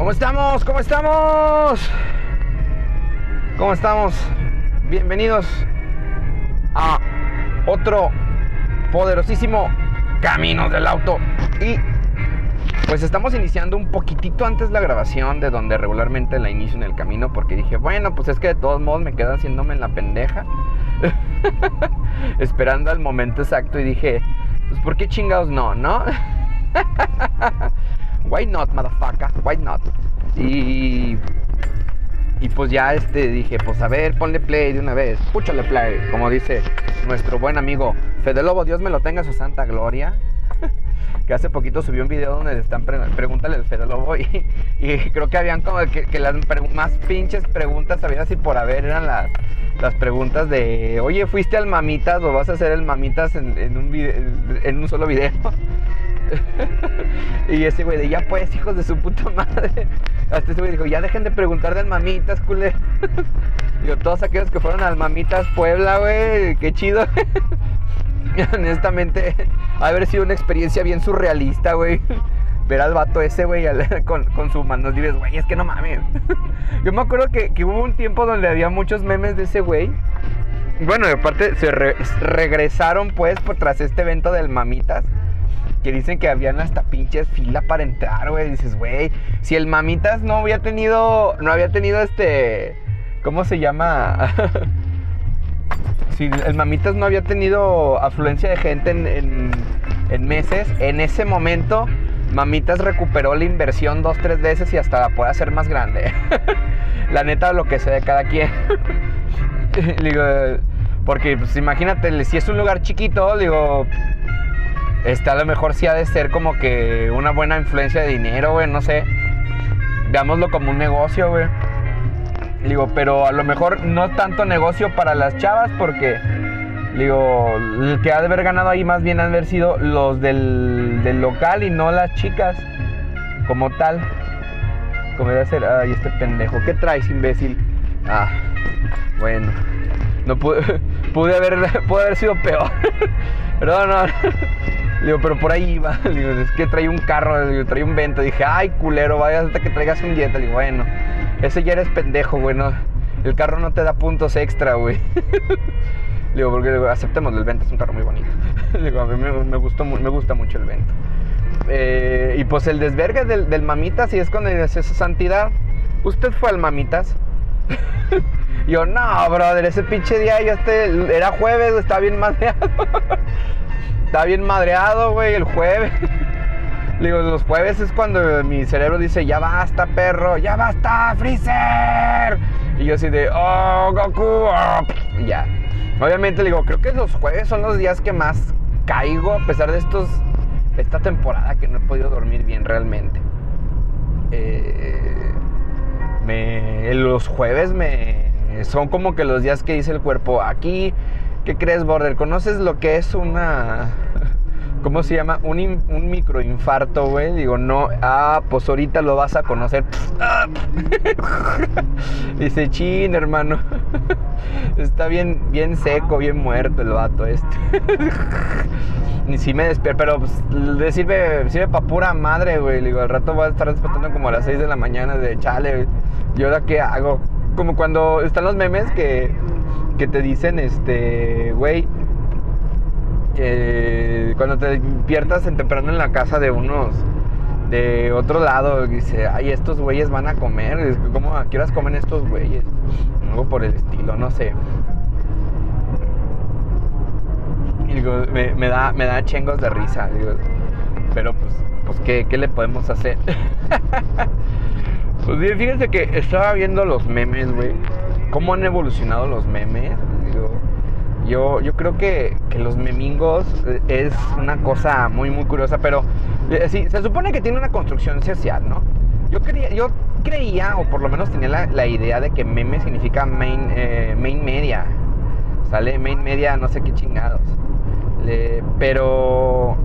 ¿Cómo estamos? ¿Cómo estamos? ¿Cómo estamos? Bienvenidos a otro poderosísimo Caminos del Auto. Y pues estamos iniciando un poquitito antes la grabación de donde regularmente la inicio en el camino porque dije, bueno, pues es que de todos modos me quedo haciéndome en la pendeja. Esperando al momento exacto y dije, pues ¿por qué chingados no, no? Why not, motherfucker? Why not? Y. Y pues ya este dije, pues a ver, ponle play de una vez, púchale play, como dice nuestro buen amigo Fede Lobo, Dios me lo tenga su santa gloria. que hace poquito subió un video donde le están pregúntale al Fede Lobo y, creo que habían como que, las más pinches preguntas había así por haber eran las, las preguntas de oye fuiste al mamitas o vas a hacer el mamitas en, un, en un solo video y ese güey de ya pues, hijos de su puta madre. Hasta ese güey dijo, ya dejen de preguntar de mamitas, culé. Digo, todos aquellos que fueron al mamitas Puebla, güey, qué chido. Honestamente, ha haber sido una experiencia bien surrealista, güey. Ver al vato ese, güey, con, con sus manos libres, güey, es que no mames. Yo me acuerdo que, hubo un tiempo donde había muchos memes de ese güey. Bueno, aparte se regresaron pues por tras este evento del Mamitas que dicen que habían hasta pinches fila para entrar, güey. Dices, güey, si el Mamitas no había tenido, no había tenido este, ¿cómo se llama? si el Mamitas no había tenido afluencia de gente en, en, meses, en ese momento Mamitas recuperó la inversión dos, tres veces y hasta la puede hacer más grande. la neta, lo que sea de cada quien. digo, porque pues imagínate, si es un lugar chiquito, digo, este, a lo mejor sí ha de ser como que una buena influencia de dinero, güey, no sé. Veámoslo como un negocio, güey. Digo, pero a lo mejor no tanto negocio para las chavas porque, digo, el que ha de haber ganado ahí más bien han haber sido los del, del local y no las chicas como tal. Como debe ser, ay, este pendejo, ¿qué traes, imbécil? Ah, bueno. No pude, pude haber, pude haber sido peor. Pero no, no. Le digo, pero por ahí iba. Le digo, es que trae un carro, le digo, trae un vento. Dije, ay, culero, vaya hasta que traigas un dieta. Le digo, bueno, ese ya eres pendejo, güey. el carro no te da puntos extra, güey. Le digo, porque aceptemos el vento, es un carro muy bonito. Le digo, a mí me, gustó, me gusta mucho el vento. Eh, y pues el desvergue del, del mamitas, y es cuando dice esa santidad. ¿Usted fue al mamitas? yo, no, brother, ese pinche día yo este, era jueves, estaba bien madreado. Está bien madreado, güey, el jueves. Digo, los jueves es cuando mi cerebro dice, ya basta, perro, ya basta, Freezer. Y yo así de, oh, Goku. Y ya. Obviamente digo, creo que los jueves son los días que más caigo, a pesar de estos, esta temporada que no he podido dormir bien realmente. Eh, los jueves me, son como que los días que dice el cuerpo, aquí ¿Qué crees, Border? ¿Conoces lo que es una... ¿Cómo se llama? Un, un microinfarto, güey. Digo, no. Ah, pues ahorita lo vas a conocer. Dice, chin, hermano. Está bien, bien seco, bien muerto el vato este. Ni si me despierto. Pero pues, le sirve, sirve para pura madre, güey. Digo, al rato voy a estar despertando como a las 6 de la mañana de chale. ¿Y ahora qué hago? Como cuando están los memes que que te dicen, este, güey, cuando te despiertas en temprano en la casa de unos, de otro lado, dice, ay, estos güeyes van a comer, ¿cómo, a qué horas comen estos güeyes? Algo por el estilo, no sé. Y digo, me, da, me da chengos de risa, pero pues, pues ¿qué, ¿qué le podemos hacer? pues bien, fíjense que estaba viendo los memes, güey cómo han evolucionado los memes. Yo, yo creo que, los memingos eh, es una cosa muy, muy curiosa, pero eh, sí, se supone que tiene una construcción social, ¿no? Yo, quería, yo creía, o por lo menos tenía la, idea de que meme significa main, eh, main media. Sale main media, no sé qué chingados. pero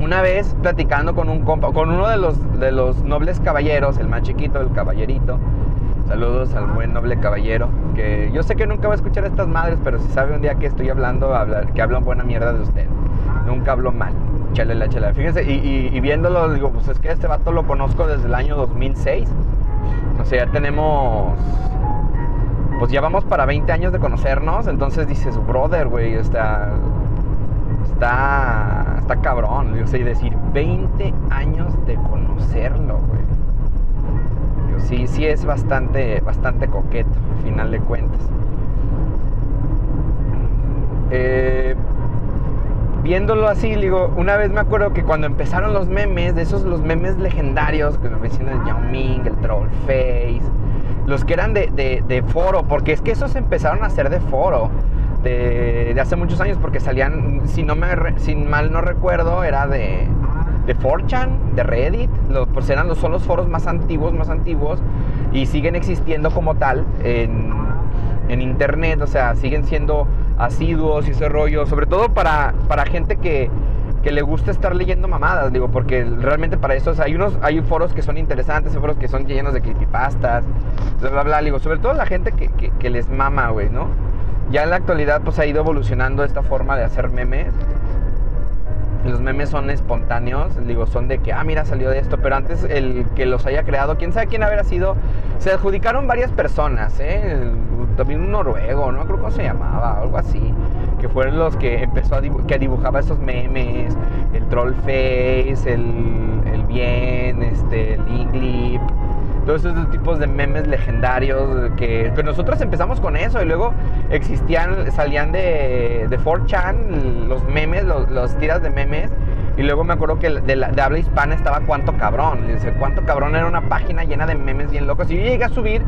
una vez platicando con un compa, con uno de los, de los nobles caballeros, el más chiquito, el caballerito, Saludos al buen noble caballero, que yo sé que nunca va a escuchar estas madres, pero si sabe un día que estoy hablando, hablar, que hablo buena mierda de usted. Nunca hablo mal. chale la chela. Fíjense, y, viéndolo, digo, pues es que este vato lo conozco desde el año 2006. O sea, ya tenemos. Pues ya vamos para 20 años de conocernos. Entonces dices, brother, güey, está. Está. Está cabrón. Decir 20 años de conocerlo, güey. Sí, sí es bastante, bastante coqueto, al final de cuentas. Eh, viéndolo así, digo, una vez me acuerdo que cuando empezaron los memes, de esos los memes legendarios, que me decían el Yao Ming, el Troll Face, los que eran de, foro, porque es que esos empezaron a ser de foro. De, hace muchos años porque salían, si no me sin mal no recuerdo, era de de 4chan, de Reddit, los, pues eran los, son los foros más antiguos, más antiguos y siguen existiendo como tal en, en internet, o sea, siguen siendo asiduos y ese rollo, sobre todo para, para gente que, que le gusta estar leyendo mamadas, digo, porque realmente para eso hay unos hay foros que son interesantes, hay foros que son llenos de creepypastas, bla, bla, bla, digo, sobre todo la gente que, que, les mama, güey, ¿no? Ya en la actualidad pues ha ido evolucionando esta forma de hacer memes. Los memes son espontáneos, digo, son de que, ah, mira, salió de esto, pero antes el que los haya creado, quién sabe quién habrá sido, se adjudicaron varias personas, ¿eh? también un noruego, no creo cómo se llamaba, algo así, que fueron los que empezó a que dibujaba esos memes, el troll face, el, el bien, este, el inglip, todos esos tipos de memes legendarios que, nosotros empezamos con eso y luego existían, salían de, de 4chan los memes, los, tiras de memes y luego me acuerdo que de, habla hispana estaba Cuánto Cabrón. Dice, Cuánto Cabrón era una página llena de memes bien locos. Y yo llegué a subir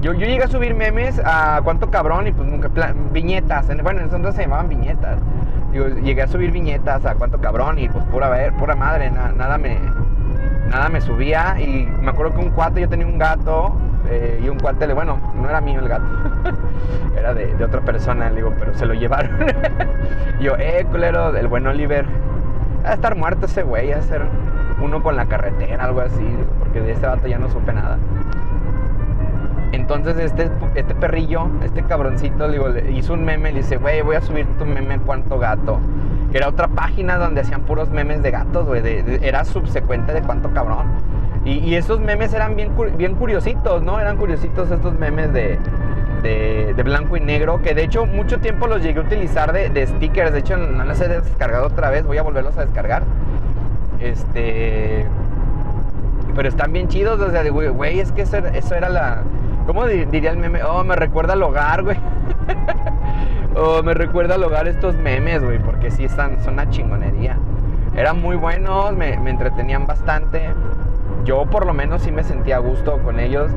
yo, yo llegué a subir memes a cuánto cabrón y pues nunca, viñetas, bueno, entonces se llamaban viñetas. Digo, llegué a subir viñetas a cuánto cabrón y pues pura, ver, pura madre, nada, me, nada me subía y me acuerdo que un cuate, yo tenía un gato eh, y un cuate, bueno, no era mío el gato, era de, otra persona, le digo, pero se lo llevaron. yo, eh, culero, el buen Oliver, a estar muerto ese güey, a ser uno con la carretera, algo así, porque de ese gato ya no supe nada. Entonces este, este perrillo, este cabroncito, digo, hizo un meme, le dice, güey, voy a subir tu meme cuánto gato. Era otra página donde hacían puros memes de gatos, güey. era subsecuente de cuánto cabrón. Y, esos memes eran bien, bien curiositos, ¿no? Eran curiositos estos memes de, de, blanco y negro, que de hecho mucho tiempo los llegué a utilizar de, stickers. De hecho, no los he descargado otra vez, voy a volverlos a descargar. Este. Pero están bien chidos, o sea, güey, es que eso era la ¿Cómo diría el meme? Oh, me recuerda al hogar, güey. oh, me recuerda al hogar estos memes, güey, porque sí están, son una chingonería. Eran muy buenos, me, entretenían bastante. Yo por lo menos sí me sentía a gusto con ellos.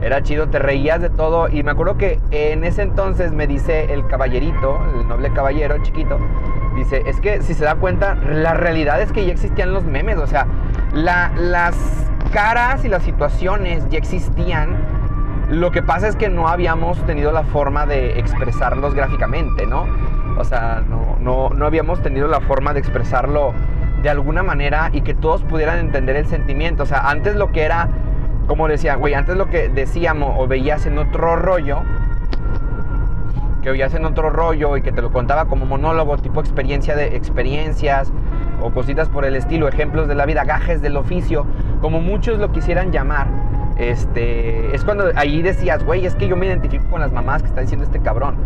Era chido, te reías de todo. Y me acuerdo que en ese entonces me dice el caballerito, el noble caballero chiquito, dice, es que si se da cuenta, la realidad es que ya existían los memes. O sea, las caras y las situaciones ya existían lo que pasa es que no habíamos tenido la forma de expresarlos gráficamente, ¿no? O sea, no, no, habíamos tenido la forma de expresarlo de alguna manera y que todos pudieran entender el sentimiento. O sea, antes lo que era, como decía, güey, antes lo que decíamos o veías en otro rollo, que veías en otro rollo y que te lo contaba como monólogo, tipo experiencia de experiencias o cositas por el estilo, ejemplos de la vida, gajes del oficio, como muchos lo quisieran llamar este, es cuando ahí decías, güey, es que yo me identifico con las mamás que está diciendo este cabrón.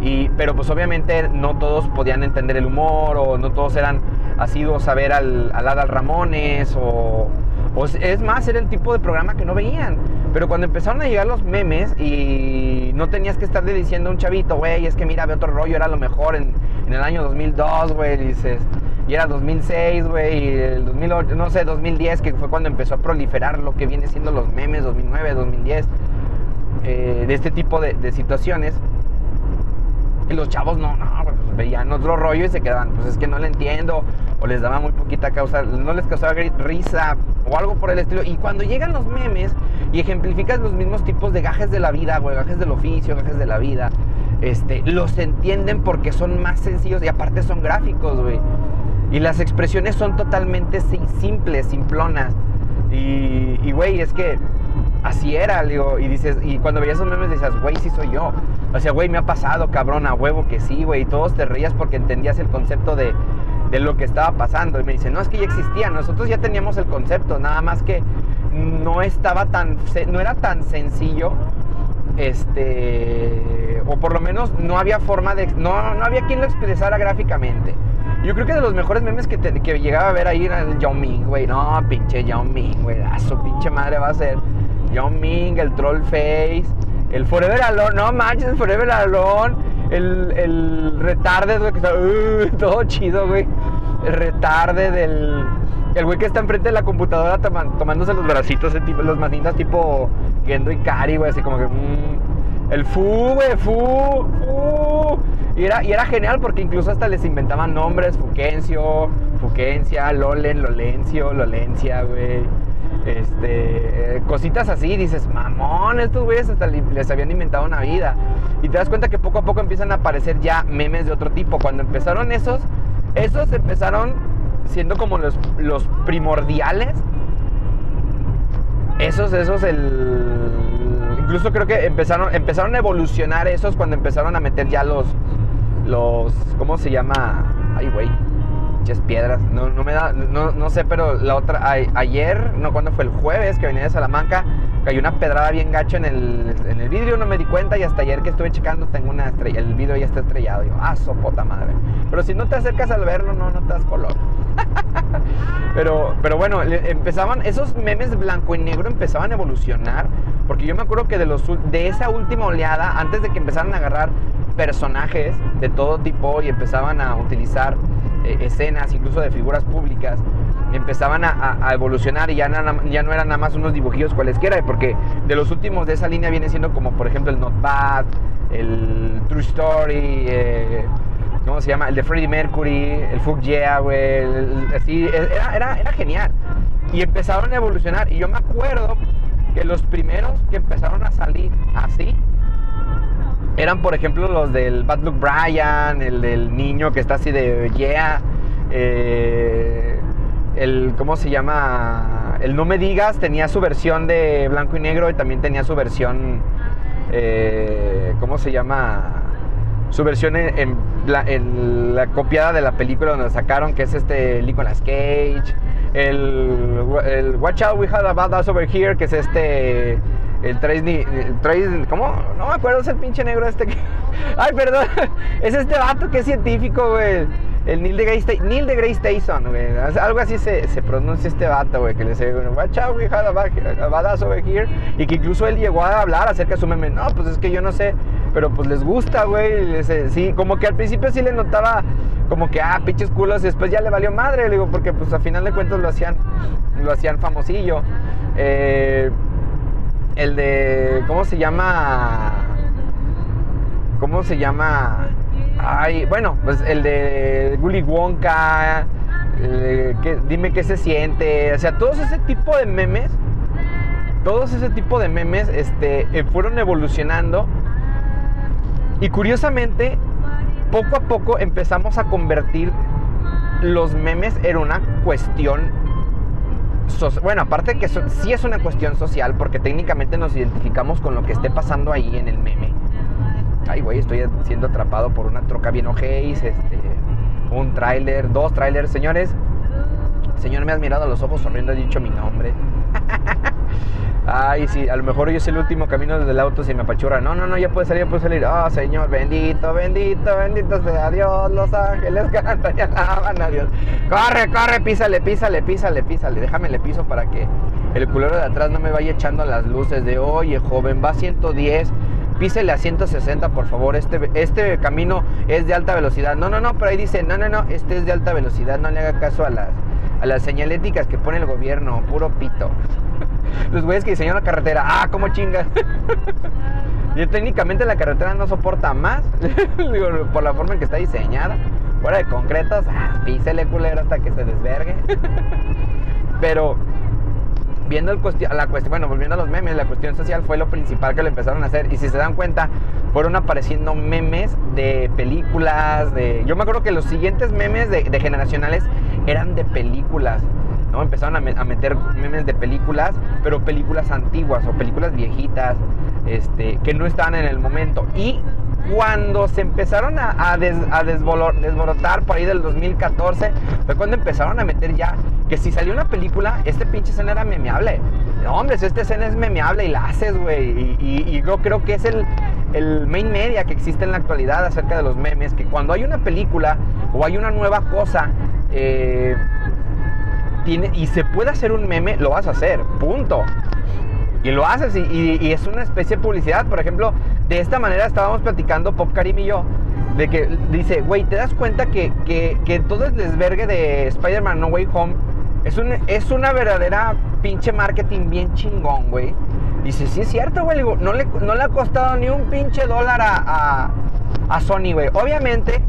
Y, pero pues obviamente no todos podían entender el humor o no todos eran asiduos a ver al, al Adal Ramones o, es más, era el tipo de programa que no veían. Pero cuando empezaron a llegar los memes y no tenías que estarle diciendo a un chavito, güey, es que mira, ve otro rollo, era lo mejor en, en el año 2002, güey, dices, y era 2006, güey, el 2008, no sé, 2010, que fue cuando empezó a proliferar lo que viene siendo los memes, 2009, 2010, eh, de este tipo de, situaciones. Y los chavos no, no, pues veían otro rollo y se quedaban, pues es que no le entiendo, o les daba muy poquita causa, no les causaba risa o algo por el estilo. Y cuando llegan los memes y ejemplificas los mismos tipos de gajes de la vida, güey, gajes del oficio, gajes de la vida, este, los entienden porque son más sencillos y aparte son gráficos, güey. Y las expresiones son totalmente simples, simplonas. Y, güey, es que así era, digo, y dices, y cuando veías esos memes decías, güey, sí soy yo. O sea, güey, me ha pasado, cabrón, a huevo que sí, güey. Y todos te reías porque entendías el concepto de, de lo que estaba pasando. Y me dice, no, es que ya existía, nosotros ya teníamos el concepto, nada más que no estaba tan, no era tan sencillo, este, o por lo menos no había forma de, no, no había quien lo expresara gráficamente. Yo creo que de los mejores memes que, que llegaba a ver ahí era el Yao Ming, güey. No, pinche Yao Ming, güey. A su pinche madre va a ser. Yao Ming, el Troll Face, el Forever Alone. No manches, Forever Alone. El, el retarde, güey, que está uh, todo chido, güey. El retarde del. El güey que está enfrente de la computadora tomándose los bracitos, los manitas tipo Gendo y Kari, güey, así como que. Mm, el Fu, güey, Fu, Fu. Y era, y era genial porque incluso hasta les inventaban nombres, Fuquencio, Fuquencia, Lolen, Lolencio, Lolencia, güey. Este, cositas así, dices, mamón, estos güeyes hasta les habían inventado una vida. Y te das cuenta que poco a poco empiezan a aparecer ya memes de otro tipo. Cuando empezaron esos, esos empezaron siendo como los, los primordiales. Esos, esos, el... Incluso creo que empezaron, empezaron a evolucionar esos cuando empezaron a meter ya los, los, ¿cómo se llama? Ay, güey, piedras, no, no me da, no, no, sé, pero la otra, ayer, no, cuando fue el jueves que venía de Salamanca, cayó una pedrada bien gacho en el, en el vidrio, no me di cuenta y hasta ayer que estuve checando tengo una estrella, el vidrio ya está estrellado, yo, ah, sopota madre, pero si no te acercas al verlo, no, no te das color. pero, pero bueno, empezaban, esos memes blanco y negro empezaban a evolucionar, porque yo me acuerdo que de, los, de esa última oleada, antes de que empezaran a agarrar personajes de todo tipo y empezaban a utilizar escenas, incluso de figuras públicas, empezaban a, evolucionar y ya, ya no eran nada más unos dibujillos cualesquiera, porque de los últimos de esa línea viene siendo como por ejemplo el Not Bad, el True Story, eh, ¿cómo se llama? El de Freddie Mercury, el Fuck Yeah, güey, así, era, era, era genial. Y empezaron a evolucionar y yo me acuerdo que los primeros que empezaron a salir así eran, por ejemplo, los del Bad Luck Brian, el del niño que está así de yeah, eh, el, ¿cómo se llama? El No Me Digas tenía su versión de blanco y negro y también tenía su versión, eh, ¿cómo se llama? Su versión en, la, copiada de la película donde sacaron, que es este Nicolas Cage. El, el Watch Out We Had About Us Over Here, que es este el Trace, el ¿cómo? No me acuerdo, es el pinche negro este que... Ay, perdón, es este vato que es científico, güey. El Neil de Grace, Neil de Grace Tyson, güey. Algo así se, se, pronuncia este vato, güey. Que le dice, watch out, we had badass over here. Y que incluso él llegó a hablar acerca de su meme. No, pues es que yo no sé. Pero pues les gusta, güey. Sí, como que al principio sí le notaba como que, ah, pinches culos. Y después ya le valió madre, le digo, porque pues a final de cuentas lo hacían, lo hacían famosillo. Eh el de. ¿Cómo se llama? ¿Cómo se llama? Ay, bueno, pues el de Gully Wonka. dime qué se siente. O sea, todos ese tipo de memes. Todos ese tipo de memes este, eh, fueron evolucionando. Y curiosamente, poco a poco empezamos a convertir los memes en una cuestión bueno, aparte que sí es una cuestión social, porque técnicamente nos identificamos con lo que esté pasando ahí en el meme. Ay, güey, estoy siendo atrapado por una troca bien ojéis, este, un tráiler, dos trailers, señores. Señor, me has mirado a los ojos sonriendo, he dicho mi nombre. Ay, sí, a lo mejor yo soy el último camino desde el auto si me apachurra. No, no, no, ya puede salir, ya puede salir. Oh, Señor, bendito, bendito, bendito sea Dios. Los ángeles cantan y alaban a Dios. Corre, corre, písale, písale, písale, písale. Déjame le piso para que el culero de atrás no me vaya echando las luces de, oye, joven, va a 110 písele a 160 por favor, este, este camino es de alta velocidad. No, no, no, pero ahí dice, no, no, no, este es de alta velocidad, no le haga caso a las, a las señaléticas que pone el gobierno, puro pito. Los güeyes que diseñaron la carretera, ah, cómo chingas. y técnicamente la carretera no soporta más, por la forma en que está diseñada. Fuera de concretos, ah, písele culero hasta que se desvergue. Pero viendo el la cuestión, bueno, volviendo a los memes, la cuestión social fue lo principal que lo empezaron a hacer. Y si se dan cuenta, fueron apareciendo memes de películas, de... Yo me acuerdo que los siguientes memes de, generacionales eran de películas. ¿No? Empezaron a, meter memes de películas, pero películas antiguas o películas viejitas, este, que no estaban en el momento. Y cuando se empezaron a, desborotar por ahí del 2014, fue cuando empezaron a meter ya que si salió una película, este pinche escena era memeable. No, hombre, esta escena es memeable y la haces, güey. Y, yo creo que es el, el main media que existe en la actualidad acerca de los memes, que cuando hay una película o hay una nueva cosa, eh, y se puede hacer un meme, lo vas a hacer, punto. Y lo haces y, es una especie de publicidad. Por ejemplo, de esta manera estábamos platicando Pop Karim y yo. De que dice, güey, ¿te das cuenta que, que, todo el desvergue de Spider-Man No Way Home es, un, es una verdadera pinche marketing bien chingón, güey? Dice, sí es cierto, güey. No le, no le ha costado ni un pinche dólar a, a, a Sony, güey. Obviamente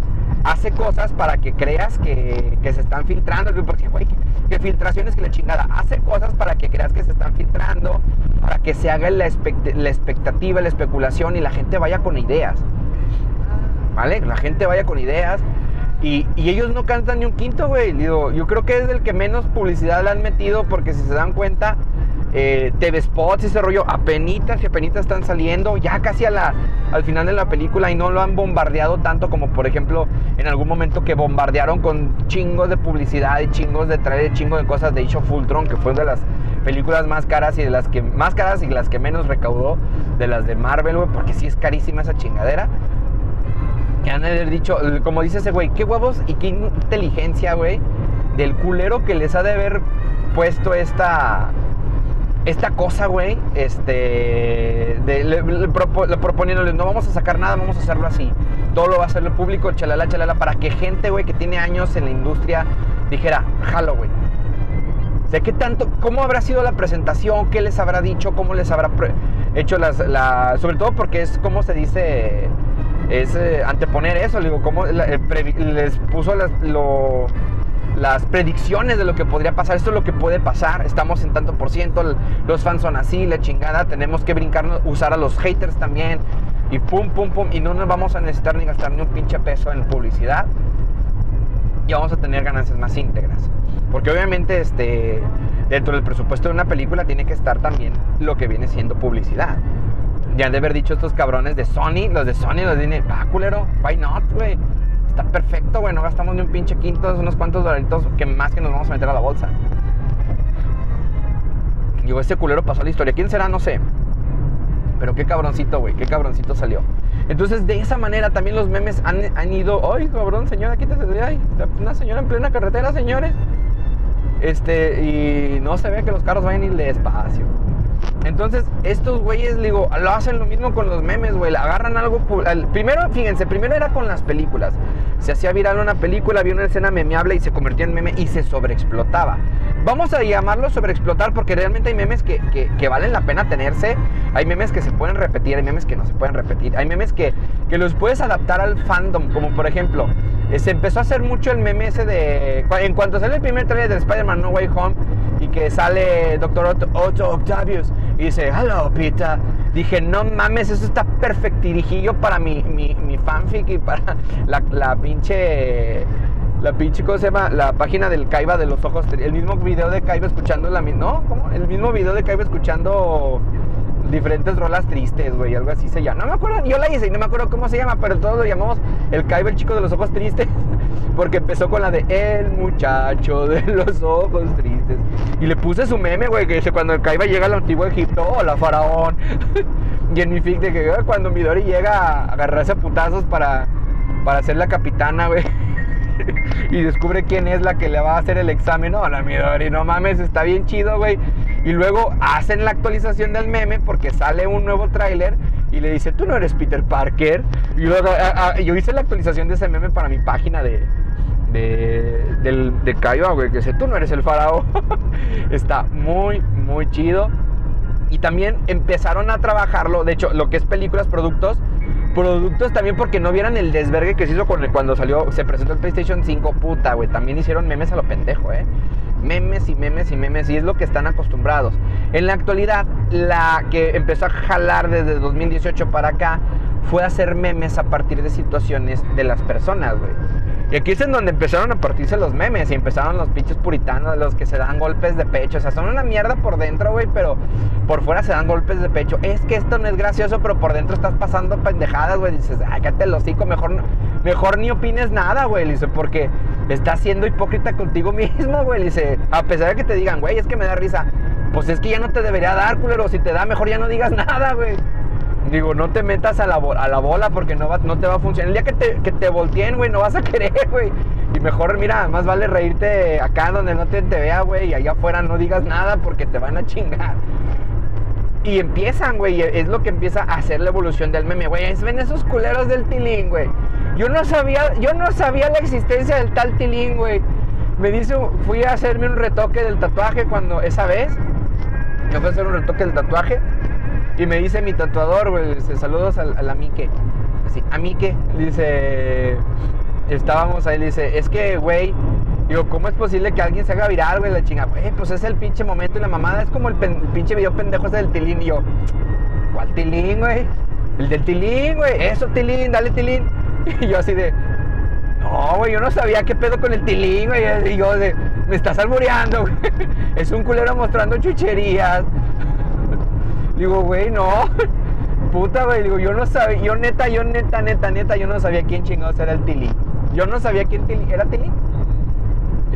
hace cosas para que creas que, que se están filtrando. Porque, güey, que filtraciones que la chingada. Hace cosas para que creas que se están filtrando, para que se haga la, expectativa, la especulación y la gente vaya con ideas. ¿Vale? La gente vaya con ideas. Y, ellos no cantan ni un quinto, güey. yo creo que es el que menos publicidad le han metido porque si se dan cuenta, eh, TV spots y ese rollo, apenitas y apenitas están saliendo, ya casi al final de la película y no lo han bombardeado tanto como por ejemplo en algún momento que bombardearon con chingos de publicidad y chingos de traer chingos de cosas de Age of Ultron, que fue una de las películas más caras y de las que más caras y las que menos recaudó de las de Marvel, güey, porque sí es carísima esa chingadera. Que han de haber dicho, como dice ese güey, qué huevos y qué inteligencia, güey, del culero que les ha de haber puesto esta esta cosa, güey, este, le, le, no vamos a sacar nada, vamos a hacerlo así. Todo lo va a hacer el público, chalala, chalala, para que gente, güey, que tiene años en la industria dijera, jalo, güey. sé qué tanto, cómo habrá sido la presentación, qué les habrá dicho, cómo les habrá hecho las, la, sobre todo porque es, como se dice, es eh, anteponer eso, les puso las, lo las predicciones de lo que podría pasar. Esto es lo que puede pasar. Estamos en tanto por ciento. Los fans son así, la chingada. Tenemos que brincarnos, usar a los haters también. Y pum, pum, pum. Y no nos vamos a necesitar ni gastar ni un pinche peso en publicidad. Y vamos a tener ganancias más íntegras. Porque obviamente este, dentro del presupuesto de una película tiene que estar también lo que viene siendo publicidad. Ya han de haber dicho estos cabrones de Sony, los de Sony, los de va, culero, why not, güey perfecto, güey. No gastamos ni un pinche quinto, unos cuantos dolaritos que más que nos vamos a meter a la bolsa. Digo, este culero pasó la historia. ¿Quién será? No sé. Pero qué cabroncito, güey. Qué cabroncito salió. Entonces, de esa manera también los memes han, ido. ¡Ay, cabrón, señora, ahí! Una señora en plena carretera, señores. Este, y no se ve que los carros vayan a ir despacio. Entonces, estos güeyes, digo, lo hacen lo mismo con los memes, güey. Agarran algo. Primero, fíjense, primero era con las películas. Se hacía viral una película, había una escena memeable y se convertía en meme y se sobreexplotaba. Vamos a llamarlo sobreexplotar porque realmente hay memes que, valen la pena tenerse. Hay memes que se pueden repetir, hay memes que no se pueden repetir. Hay memes que, que los puedes adaptar al fandom, como por ejemplo, eh, se empezó a hacer mucho el meme ese de. En cuanto sale el primer trailer de Spider-Man No Way Home y que sale Doctor Otto, Octavius y dice, hello, Peter. Dije, no mames, eso está yo para mi, mi, mi fanfic y para la, la pinche la pinche, ¿cómo se llama? La página del Kaiba de los ojos. El mismo video de Kaiba escuchando la ¿No? ¿Cómo? El mismo video de Kaiba escuchando diferentes rolas tristes, güey. Algo así se llama. No me acuerdo, yo la hice y no me acuerdo cómo se llama, pero todos lo llamamos el Kaiba, el chico de los ojos tristes. Porque empezó con la de El muchacho de los ojos tristes. Y le puse su meme, güey, que dice cuando el Kaiba llega al antiguo Egipto, hola faraón. y en mi fic de que cuando Midori llega a agarrarse a putazos para, para ser la capitana, güey. y descubre quién es la que le va a hacer el examen. No, la Midori, no mames, está bien chido, güey. Y luego hacen la actualización del meme porque sale un nuevo tráiler y le dice, tú no eres Peter Parker. Y luego yo hice la actualización de ese meme para mi página de, de, del, de güey, que dice, tú no eres el faraón. está muy, muy chido. Y también empezaron a trabajarlo, de hecho, lo que es películas, productos, Productos también porque no vieran el desvergue que se hizo cuando salió, se presentó el PlayStation 5, puta, güey. También hicieron memes a lo pendejo, ¿eh? Memes y memes y memes, y es lo que están acostumbrados. En la actualidad, la que empezó a jalar desde 2018 para acá fue hacer memes a partir de situaciones de las personas, güey. Y aquí es en donde empezaron a partirse los memes y empezaron los pinches puritanos, los que se dan golpes de pecho. O sea, son una mierda por dentro, güey, pero por fuera se dan golpes de pecho. Es que esto no es gracioso, pero por dentro estás pasando pendejadas, güey. Dices, ay, cállate el hocico, mejor, mejor ni opines nada, güey. Dice, porque estás siendo hipócrita contigo mismo, güey. Dice, a pesar de que te digan, güey, es que me da risa. Pues es que ya no te debería dar, culero. Si te da, mejor ya no digas nada, güey. Digo, no te metas a la, a la bola porque no, va, no te va a funcionar. El día que te, que te volteen, güey, no vas a querer, güey. Y mejor, mira, más vale reírte acá donde no te, vea, güey. Y allá afuera no digas nada porque te van a chingar. Y empiezan, güey. Es lo que empieza a hacer la evolución del meme, güey. Ven esos culeros del tilín, güey. Yo no sabía, yo no sabía la existencia del tal tilín, güey. Me dice, fui a hacerme un retoque del tatuaje cuando esa vez. Yo fui a hacer un retoque del tatuaje. Y me dice mi tatuador, güey, dice, saludos a, a la Mike. Así, a Mike, dice, estábamos ahí, dice, es que, güey, digo, ¿cómo es posible que alguien se haga viral, güey? La chinga, güey, pues es el pinche momento y la mamada es como el, pinche video pendejo ese del tilín. Y yo, ¿cuál tilín, güey? El del tilín, güey, eso, tilín, dale tilín. Y yo así de, no, güey, yo no sabía qué pedo con el tilín, güey. Y yo de, me estás alboreando, güey. Es un culero mostrando chucherías. Digo, güey, no. Puta, güey. Digo, yo no sabía. Yo neta, yo neta, neta, neta, yo no sabía quién chingados era el Tili. Yo no sabía quién tili, era Tili.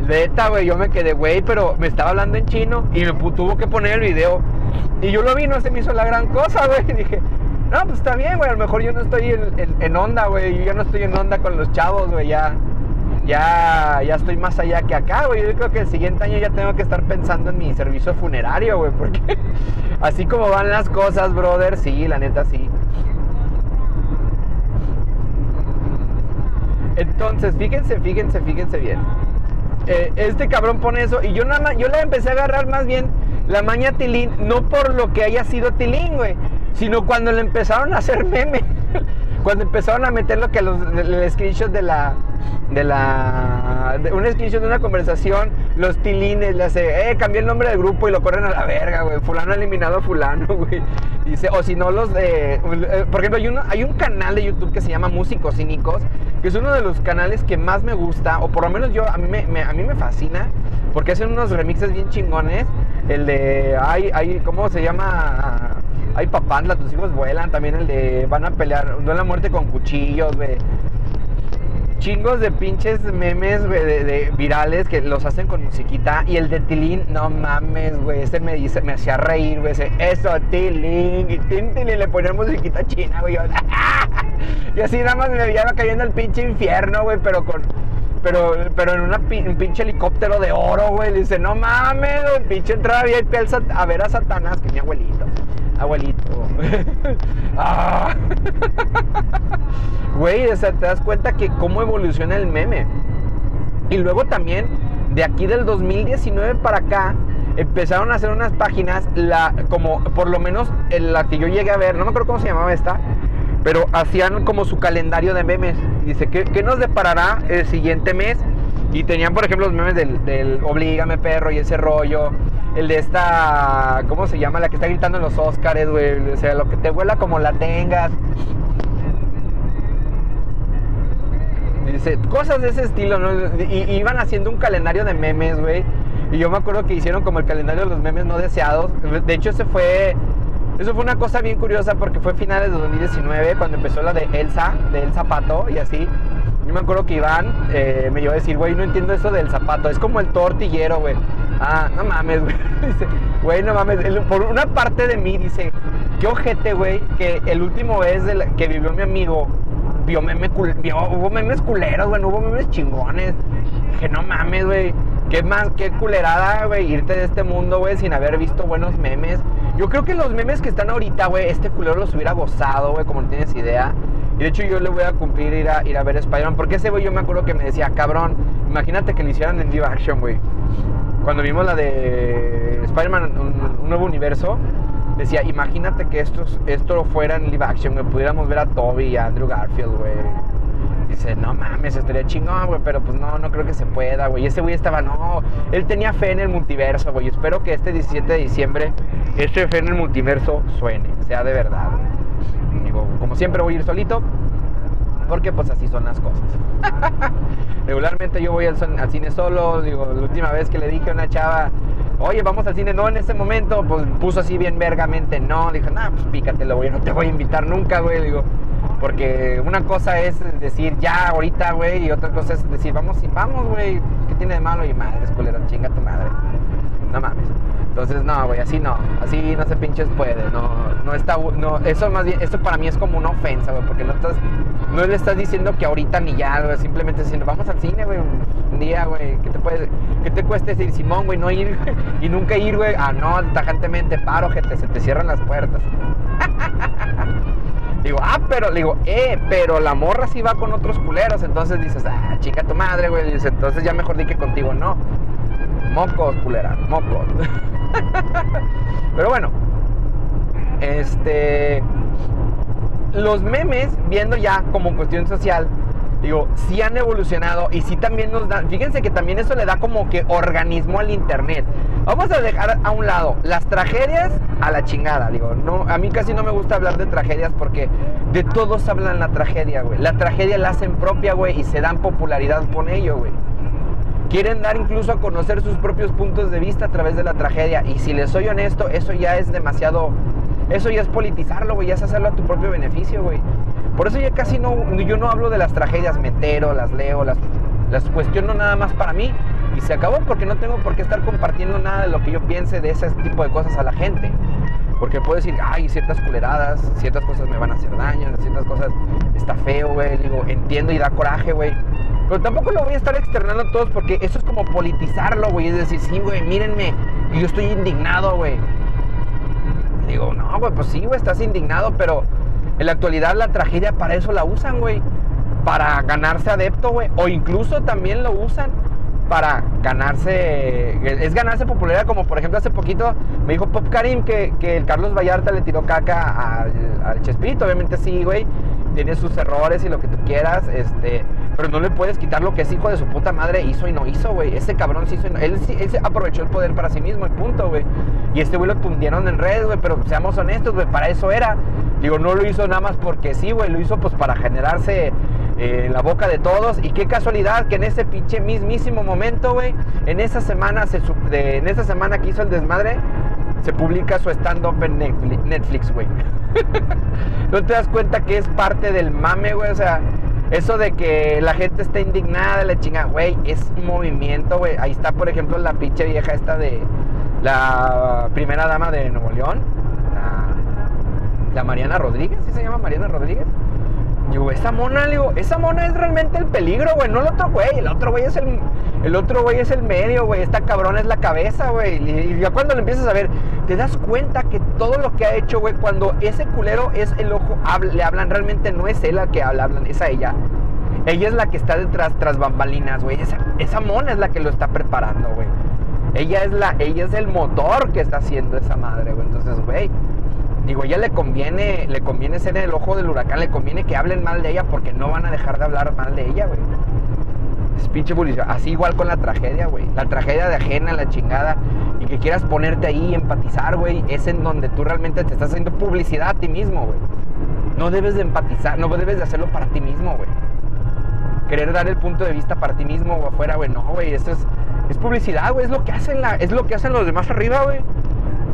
Neta, güey, yo me quedé, güey, pero me estaba hablando en chino y me tuvo que poner el video. Y yo lo vi, no se me hizo la gran cosa, güey. Dije, no, pues está bien, güey. A lo mejor yo no estoy en, en onda, güey. Yo ya no estoy en onda con los chavos, güey. Ya, ya, ya estoy más allá que acá, güey. Yo creo que el siguiente año ya tengo que estar pensando en mi servicio funerario, güey, porque así como van las cosas, brother, sí, la neta sí. Entonces, fíjense, fíjense, fíjense bien. Eh, este cabrón pone eso y yo nada más, yo le empecé a agarrar más bien la maña Tilín, no por lo que haya sido Tilín, güey, sino cuando le empezaron a hacer meme. Cuando empezaron a meter lo que los el screenshot de la de la un screenshot de una conversación los tilines le hace eh cambié el nombre del grupo y lo corren a la verga güey fulano ha eliminado a fulano güey dice o si no los de eh, por ejemplo hay un, hay un canal de YouTube que se llama Músicos Cínicos que es uno de los canales que más me gusta o por lo menos yo a mí me, a mí me fascina porque hacen unos remixes bien chingones el de hay hay cómo se llama hay papandla, tus hijos vuelan. También el de van a pelear, no la muerte con cuchillos, güey. Chingos de pinches memes, güey, de, virales que los hacen con musiquita. Y el de Tilín, no mames, güey. Este me hacía reír, güey. eso, Tilín. Y Tilín le ponía musiquita china, güey. y así nada más me veía cayendo al pinche infierno, güey. Pero con, pero, pero en una, un pinche helicóptero de oro, güey. Dice, no mames, un pinche entrada VIP a ver a Satanás, que mi abuelito abuelito. Ah. Güey, o sea, te das cuenta que cómo evoluciona el meme. Y luego también, de aquí del 2019 para acá, empezaron a hacer unas páginas, la, como por lo menos en la que yo llegué a ver, no me acuerdo cómo se llamaba esta, pero hacían como su calendario de memes. Dice, ¿qué, nos deparará el siguiente mes? Y tenían, por ejemplo, los memes del, del Oblígame perro y ese rollo el de esta, ¿cómo se llama? La que está gritando en los Oscars, güey. O sea, lo que te vuela como la tengas. Dice, cosas de ese estilo, ¿no? Y, iban haciendo un calendario de memes, güey. Y yo me acuerdo que hicieron como el calendario de los memes no deseados. De hecho, ese fue. Eso fue una cosa bien curiosa porque fue finales de 2019 cuando empezó la de Elsa, de El Zapato y así. Yo me acuerdo que Iván eh, me iba a decir, güey, no entiendo eso del zapato. Es como el tortillero, güey. Ah, no mames, güey. Dice, güey, no mames. Por una parte de mí dice, qué ojete, güey, que el último vez que vivió mi amigo, vio, meme vio hubo memes culeros, güey, no hubo memes chingones. Dije, no mames, güey. Qué más, qué culerada, güey, irte de este mundo, güey, sin haber visto buenos memes. Yo creo que los memes que están ahorita, güey, este culero los hubiera gozado, güey, como no tienes idea. Y de hecho yo le voy a cumplir ir a, ir a ver Spider-Man. Porque ese güey yo me acuerdo que me decía, cabrón, imagínate que le hicieran en live action, güey cuando vimos la de Spider-Man, un, nuevo universo, decía, imagínate que esto, esto fuera en live action, güey, pudiéramos ver a Toby y a Andrew Garfield, güey. Dice, no mames, estaría chingón, güey, pero pues no, no creo que se pueda, güey. Ese güey estaba, no, él tenía fe en el multiverso, güey. Espero que este 17 de diciembre, este fe en el multiverso suene, sea de verdad. Digo, como siempre voy a ir solito, porque pues así son las cosas. Regularmente yo voy al, cine solo, digo, la última vez que le dije a una chava, oye, vamos al cine, no en este momento, pues puso así bien vergamente, no, le dije, no, pues pícatelo, güey, no te voy a invitar nunca, güey, digo, porque una cosa es decir ya ahorita, güey, y otra cosa es decir, vamos y vamos, güey, ¿qué tiene de malo? Y madre, esculero, chinga tu madre, no mames. Entonces, no, güey, así no, así no se pinches puede, no, no está, no, eso más bien, esto para mí es como una ofensa, güey, porque no estás, no le estás diciendo que ahorita ni ya, güey, simplemente diciendo, vamos al cine, güey, un día, güey, ¿qué te puede, qué te cuesta decir, Simón, güey, no ir y nunca ir, güey? Ah, no, tajantemente, paro, gente, se te cierran las puertas. digo, ah, pero, digo, eh, pero la morra sí va con otros culeros, entonces dices, ah, chica tu madre, güey, entonces ya mejor di que contigo no. Mocos, culera, mocos. Pero bueno, este. Los memes, viendo ya como cuestión social, digo, sí han evolucionado y sí también nos dan. Fíjense que también eso le da como que organismo al internet. Vamos a dejar a un lado las tragedias a la chingada, digo. No, a mí casi no me gusta hablar de tragedias porque de todos hablan la tragedia, güey. La tragedia la hacen propia, güey, y se dan popularidad con ello, güey. Quieren dar incluso a conocer sus propios puntos de vista a través de la tragedia. Y si les soy honesto, eso ya es demasiado. Eso ya es politizarlo, güey. Ya es hacerlo a tu propio beneficio, güey. Por eso ya casi no. Yo no hablo de las tragedias, me entero, las leo, las, las cuestiono nada más para mí. Y se acabó porque no tengo por qué estar compartiendo nada de lo que yo piense de ese tipo de cosas a la gente. Porque puedo decir, ay, ciertas culeradas, ciertas cosas me van a hacer daño, ciertas cosas está feo, güey. Digo, entiendo y da coraje, güey. Pero tampoco lo voy a estar externando a todos porque eso es como politizarlo, güey. Es decir, sí, güey, mírenme, y yo estoy indignado, güey. Digo, no, güey, pues sí, güey, estás indignado, pero en la actualidad la tragedia para eso la usan, güey. Para ganarse adepto, güey. O incluso también lo usan para ganarse, es ganarse popularidad, como por ejemplo hace poquito me dijo Pop Karim que, que el Carlos Vallarta le tiró caca al, al Chespirito, obviamente sí, güey, tiene sus errores y lo que tú quieras, este, pero no le puedes quitar lo que ese hijo de su puta madre hizo y no hizo, güey. Ese cabrón sí hizo y no. Él, él aprovechó el poder para sí mismo, el punto, güey. Y este güey lo tundieron en red, güey, pero seamos honestos, güey, para eso era. Digo, no lo hizo nada más porque sí, güey, lo hizo pues para generarse eh, la boca de todos. Y qué casualidad que en ese pinche mismísimo momento, güey, en esa semana, se, en esa semana que hizo el desmadre, se publica su stand-up en Netflix, güey. ¿No te das cuenta que es parte del mame, güey? O sea, eso de que la gente está indignada, la chinga, güey, es movimiento, güey. Ahí está, por ejemplo, la pinche vieja esta de la primera dama de Nuevo León, la, Mariana Rodríguez, ¿sí se llama Mariana Rodríguez? Digo, esa mona, digo, esa mona es realmente el peligro, güey, no el otro güey. El otro güey es el, el otro güey es el medio, güey. Esta cabrona es la cabeza, güey. Y ya cuando le empiezas a ver, te das cuenta que todo lo que ha hecho, güey, cuando ese culero es el ojo, le hablan, realmente no es él al que habla, hablan, es a ella. Ella es la que está detrás, tras bambalinas, güey. Esa, esa mona es la que lo está preparando, güey. Ella es la, ella es el motor que está haciendo esa madre, güey. Entonces, güey, digo, ella le conviene, le conviene ser el ojo del huracán, le conviene que hablen mal de ella porque no van a dejar de hablar mal de ella, güey. Es pinche publicidad. Así igual con la tragedia, güey. La tragedia de ajena, la chingada. Y que quieras ponerte ahí empatizar, güey. Es en donde tú realmente te estás haciendo publicidad a ti mismo, güey. No debes de empatizar, no debes de hacerlo para ti mismo, güey. Querer dar el punto de vista para ti mismo o afuera, güey. No, güey. Esto es, es publicidad, güey. Es lo que hacen es lo que hacen los demás arriba, güey.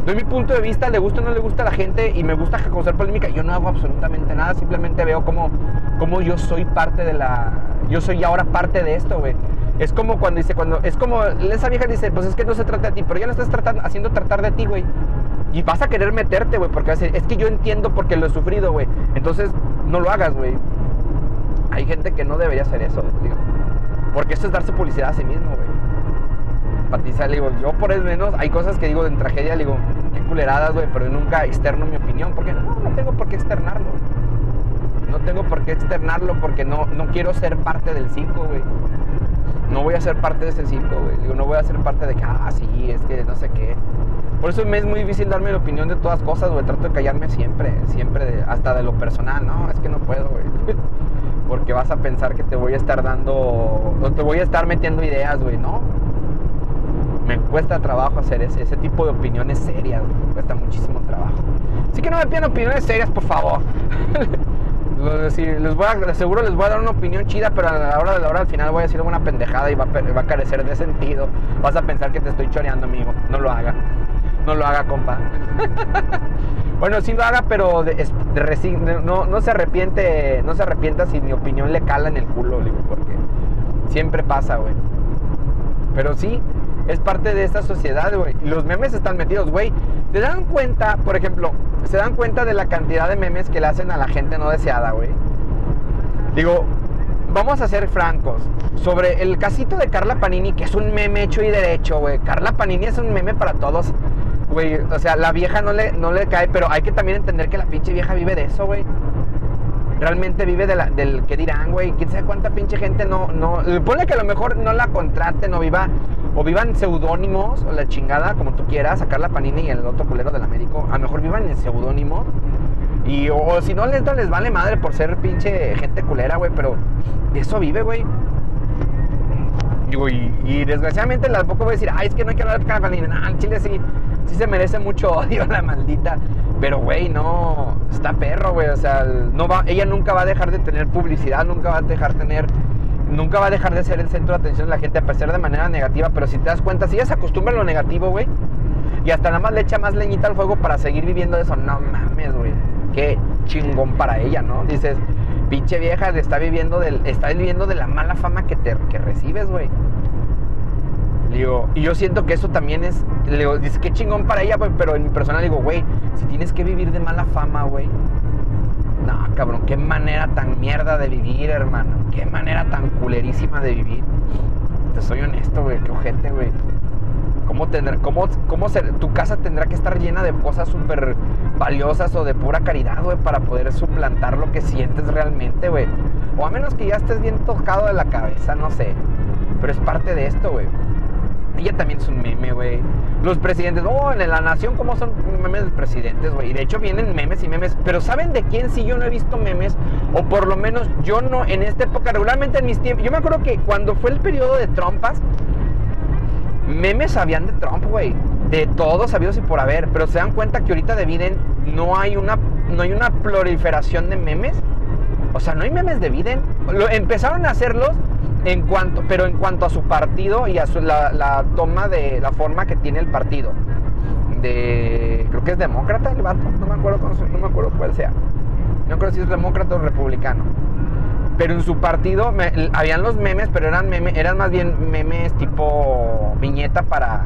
Doy mi punto de vista, le gusta o no le gusta a la gente y me gusta causar polémica. Yo no hago absolutamente nada, simplemente veo como, como yo soy parte de la. Yo soy ahora parte de esto, güey. Es como cuando dice, cuando. Es como. Esa vieja dice, pues es que no se trata de ti, pero ya lo estás tratando, haciendo tratar de ti, güey. Y vas a querer meterte, güey, porque es que yo entiendo porque lo he sufrido, güey. Entonces, no lo hagas, güey. Hay gente que no debería hacer eso, digo. Porque eso es darse publicidad a sí mismo, güey empatizar, digo, yo por el menos, hay cosas que digo en tragedia, digo, qué culeradas, güey, pero nunca externo mi opinión, porque no, no tengo por qué externarlo. No tengo por qué externarlo porque no, no quiero ser parte del circo, güey. No voy a ser parte de ese circo, güey. No voy a ser parte de que, ah, sí, es que no sé qué. Por eso me es muy difícil darme la opinión de todas cosas, güey. Trato de callarme siempre, siempre, hasta de lo personal, ¿no? Es que no puedo, güey. Porque vas a pensar que te voy a estar dando, o te voy a estar metiendo ideas, güey, ¿no? me cuesta trabajo hacer ese, tipo de opiniones serias, me cuesta muchísimo trabajo. Así que no me pidan opiniones serias, por favor. les voy a, seguro les voy a dar una opinión chida, pero a la hora de la hora al final voy a decir una pendejada y va va a carecer de sentido. Vas a pensar que te estoy choreando, amigo. No lo haga. No lo haga, compa. bueno, sí lo haga, pero de, no, no, se arrepiente, no se arrepienta si mi opinión le cala en el culo, porque siempre pasa, güey. Pero sí, es parte de esta sociedad, güey. Los memes están metidos, güey. ¿Te dan cuenta, por ejemplo, se dan cuenta de la cantidad de memes que le hacen a la gente no deseada, güey? Digo, vamos a ser francos. Sobre el casito de Carla Panini, que es un meme hecho y derecho, güey. Carla Panini es un meme para todos. Güey, o sea, la vieja no le, no le cae, pero hay que también entender que la pinche vieja vive de eso, güey. Realmente vive de la, del que dirán, güey. Quién sabe cuánta pinche gente no, no. Ponle que a lo mejor no la contraten o viva. O vivan seudónimos, o la chingada, como tú quieras, sacar la panini y el otro culero del Américo. A lo mejor vivan en seudónimos. Y, o, si no, les, les vale madre por ser pinche gente culera, güey. Pero de eso vive, güey. Y, desgraciadamente la poco voy a decir, ay, es que no hay que hablar de Panini. Nah, el chile sí sí se merece mucho odio la maldita. Pero, güey, no. Está perro, güey. O sea, no va, ella nunca va a dejar de tener publicidad, nunca va a dejar de tener. Nunca va a dejar de ser el centro de atención de la gente, a pesar de manera negativa. Pero si te das cuenta, si ella se acostumbra a lo negativo, güey. Y hasta nada más le echa más leñita al fuego para seguir viviendo eso. No mames, güey. Qué chingón para ella, ¿no? Dices, pinche vieja, está viviendo, del, está viviendo de la mala fama que, te, que recibes, güey y yo siento que eso también es, le digo, dice, qué chingón para ella, pero en mi persona digo, güey, si tienes que vivir de mala fama, güey. No, cabrón, qué manera tan mierda de vivir, hermano. Qué manera tan culerísima de vivir. Te soy honesto, güey, qué ojete, güey. ¿Cómo, tendrá, cómo, cómo ser, tu casa tendrá que estar llena de cosas súper valiosas o de pura caridad, güey, para poder suplantar lo que sientes realmente, güey? O a menos que ya estés bien tocado de la cabeza, no sé. Pero es parte de esto, güey. Ella también es un meme, güey. Los presidentes, oh, en la nación, ¿cómo son memes de presidentes, güey? Y de hecho vienen memes y memes. Pero ¿saben de quién si yo no he visto memes? O por lo menos yo no, en esta época, regularmente en mis tiempos. Yo me acuerdo que cuando fue el periodo de Trumpas, memes habían de Trump, güey. De todos sabidos y por haber. Pero se dan cuenta que ahorita de Biden no hay una, no hay una proliferación de memes. O sea, no hay memes de Biden. Lo, empezaron a hacerlos en cuanto, pero en cuanto a su partido y a la, toma de la forma que tiene el partido. De, creo que es demócrata el vato, no me acuerdo, no me acuerdo cuál sea. No creo si es demócrata o republicano. Pero en su partido habían los memes, pero eran memes, eran más bien memes tipo viñeta para,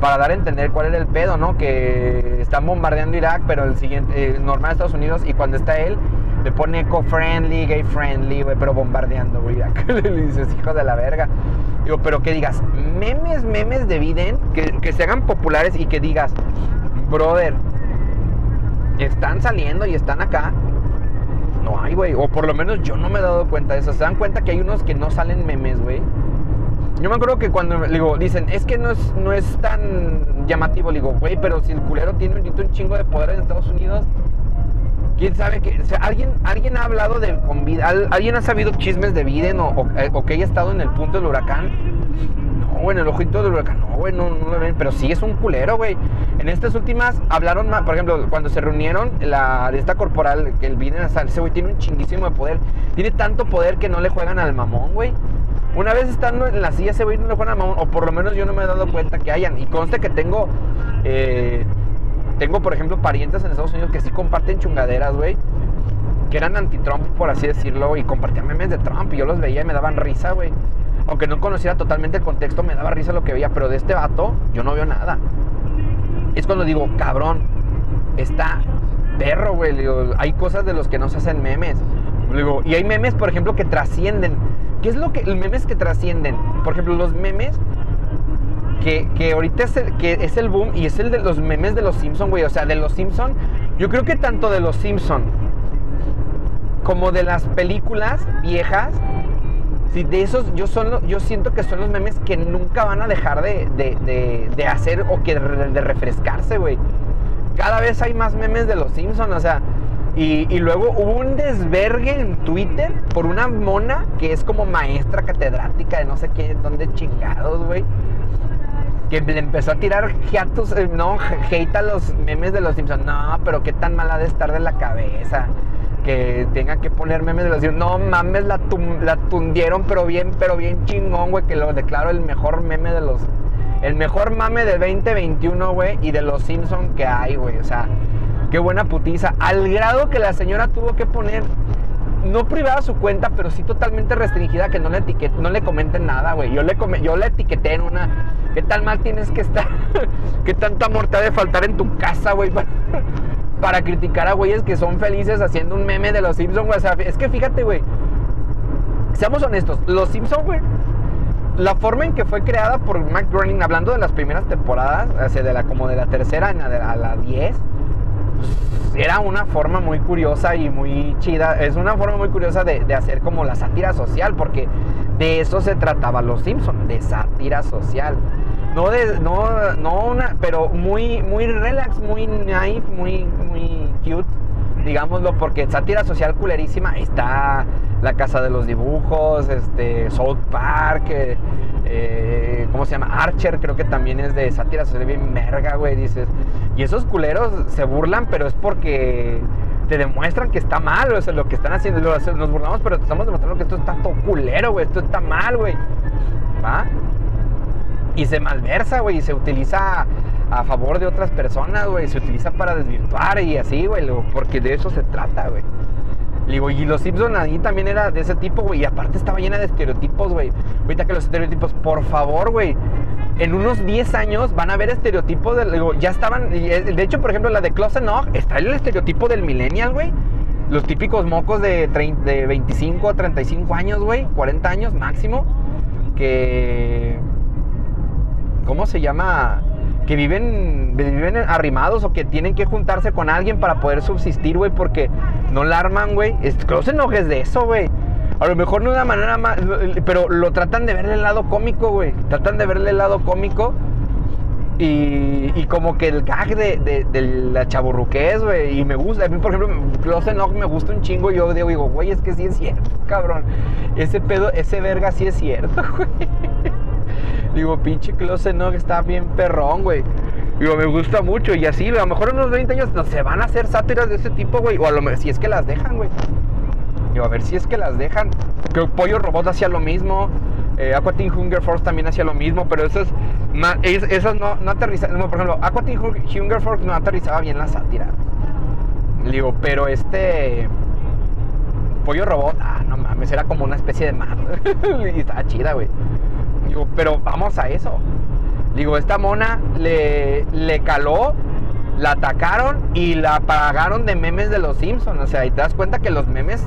para dar a entender cuál era el pedo, ¿no? Que están bombardeando Irak, pero el siguiente, eh, normal Estados Unidos, y cuando está él, le pone eco-friendly, gay-friendly, pero bombardeando, güey. le dices, hijo de la verga. Digo, pero que digas, memes, memes de Biden, que, que se hagan populares y que digas, brother, están saliendo y están acá. No hay, güey. O por lo menos yo no me he dado cuenta de eso. Se dan cuenta que hay unos que no salen memes, güey. Yo me acuerdo que cuando digo, dicen, es que no es, no es tan llamativo. digo, güey, pero si el culero tiene un chingo de poder en Estados Unidos, quién sabe que. ¿alguien, ¿Alguien ha hablado de con ¿Alguien ha sabido chismes de Biden eh, o, que haya estado en el punto del huracán? No, en el ojito del huracán. No, güey, no, lo ven. Pero sí es un culero, güey. En estas últimas hablaron más. Por ejemplo, cuando se reunieron, la de esta corporal, que el Biden, ese güey tiene un chinguísimo de poder. Tiene tanto poder que no le juegan al mamón, güey. Una vez estando en la silla, ese güey no le juegan al mamón. O por lo menos yo no me he dado cuenta que hayan. Y conste que tengo. Eh, tengo, por ejemplo, parientes en Estados Unidos que sí comparten chungaderas, güey. Que eran anti-Trump, por así decirlo, y compartían memes de Trump. Y yo los veía y me daban risa, güey. Aunque no conociera totalmente el contexto, me daba risa lo que veía. Pero de este vato, yo no veo nada. Es cuando digo, cabrón, está perro, güey. hay cosas de los que no se hacen memes. Digo, y hay memes, por ejemplo, que trascienden. ¿Qué es lo que. Memes que trascienden? Por ejemplo, los memes que, ahorita es el, que es el boom y es el de los memes de los Simpson, güey. O sea, de los Simpson, yo creo que tanto de los Simpson como de las películas viejas, sí, de esos yo, son, yo siento que son los memes que nunca van a dejar de, de hacer o que de refrescarse, güey. Cada vez hay más memes de los Simpson, o sea, y, y, luego hubo un desvergue en Twitter por una mona que es como maestra catedrática de no sé qué, dónde chingados, güey que le empezó a tirar hiatus, eh, no, hate a los memes de los Simpsons. No, pero qué tan mala de estar de la cabeza. que tengan que poner memes de los Simpsons. No mames, la, tundieron, pero bien, pero bien chingón, güey, que lo declaro el mejor meme de los. El mejor mame del 2021, güey, y de los Simpsons que hay, güey. O sea, qué buena putiza. Al grado que la señora tuvo que poner no privada su cuenta, pero sí totalmente restringida, que no le, etiquet, no le comenten nada, güey. Yo le, yo le etiqueté en una, ¿qué tal mal tienes que estar? ¿Qué te ha de faltar en tu casa, güey? Para, criticar a güeyes que son felices haciendo un meme de los Simpsons, güey. O sea, es que fíjate, güey. Seamos honestos, los Simpsons, güey. La forma en que fue creada por Mac Groening, hablando de las primeras temporadas, o de la, como de la tercera a la 10, era una forma muy curiosa y muy chida. Es una forma muy curiosa de, hacer como la sátira social, porque de eso se trataba Los Simpsons, de sátira social. No, de, no, no una, pero muy, muy relax, muy naive, muy, muy cute, digámoslo, porque sátira social culerísima está La Casa de los Dibujos, este, South Park, eh, eh, ¿cómo se llama? Archer, creo que también es de sátira social bien merga, güey, dices. Y esos culeros se burlan, pero es porque te demuestran que está mal, o sea, lo que están haciendo, nos burlamos, pero te estamos demostrando que esto está todo culero, güey, esto está mal, güey. ¿Va? Y se malversa, güey, y se utiliza a favor de otras personas, güey, se utiliza para desvirtuar y así, güey, porque de eso se trata, güey. Y los Simpsons ahí también era de ese tipo, güey. Y aparte estaba llena de estereotipos, güey. Ahorita que los estereotipos, por favor, güey. En unos 10 años van a haber estereotipos de. Digo, ya estaban. De hecho, por ejemplo, la de Close Enough, está el estereotipo del millennial, güey. Los típicos mocos de, de 25 a 35 años, güey. 40 años máximo. Que. ¿Cómo se llama? Que viven, viven arrimados o que tienen que juntarse con alguien para poder subsistir, güey, porque no la arman, güey. No se enojes de eso, güey. A lo mejor no de una manera más, pero lo tratan de verle el lado cómico, güey. Tratan de verle el lado cómico. Y, y como que el gag de, de, la chaburruqués, güey. Y me gusta. A mí, por ejemplo, Close Enough me gusta un chingo. Y yo digo, güey, es que sí es cierto, cabrón. Ese pedo, ese verga sí es cierto, güey. Digo, pinche Close no, que está bien perrón, güey. Digo, me gusta mucho. Y así, a lo mejor en unos 20 años no, se van a hacer sátiras de ese tipo, güey. O a lo mejor, si es que las dejan, güey. Digo, a ver si es que las dejan. Que Pollo Robot hacía lo mismo. Eh, Aqua Teen Hunger Force también hacía lo mismo. Pero esas, es, esas no, no aterrizaban. por ejemplo, Aqua Teen Hunger Force no aterrizaba bien la sátira. Digo, pero este. Pollo Robot, ah, no mames, era como una especie de mar. y estaba chida, güey. Digo, pero vamos a eso. Digo, esta mona le, le caló, la atacaron y la pagaron de memes de los Simpsons. O sea, y te das cuenta que los memes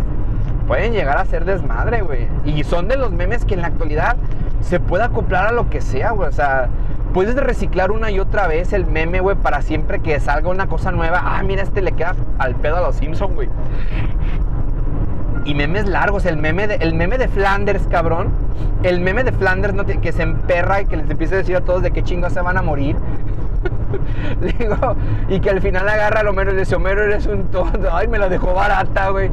pueden llegar a ser desmadre, güey. Y son de los memes que en la actualidad se puede acoplar a lo que sea, güey. O sea, puedes reciclar una y otra vez el meme, güey, para siempre que salga una cosa nueva. Ah, mira, este le queda al pedo a los Simpsons, güey y memes largos. El meme de, el meme de Flanders, cabrón. El meme de Flanders no, que se emperra y que les empieza a decir a todos de qué chingos se van a morir. Y que al final agarra a Homero y le dice, Homero eres un tonto. Ay, me la dejó barata, güey.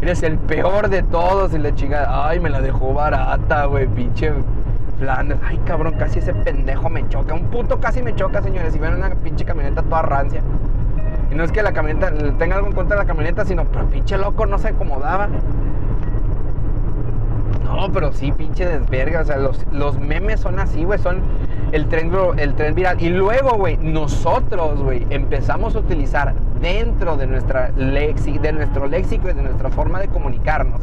Eres el peor de todos. Y le chinga, ay, me la dejó barata, güey. Pinche Flanders. Ay, cabrón, casi ese pendejo me choca. Un puto casi me choca, señores. Y ven una pinche camioneta toda rancia. No es que la camioneta tenga algo en contra de la camioneta, sino, pero pinche loco no se acomodaba. No, pero sí, pinche desverga. O sea, los, memes son así, güey. Son el tren, el tren viral. Y luego, güey, nosotros, güey, empezamos a utilizar dentro de, nuestra lexi, de nuestro léxico y de nuestra forma de comunicarnos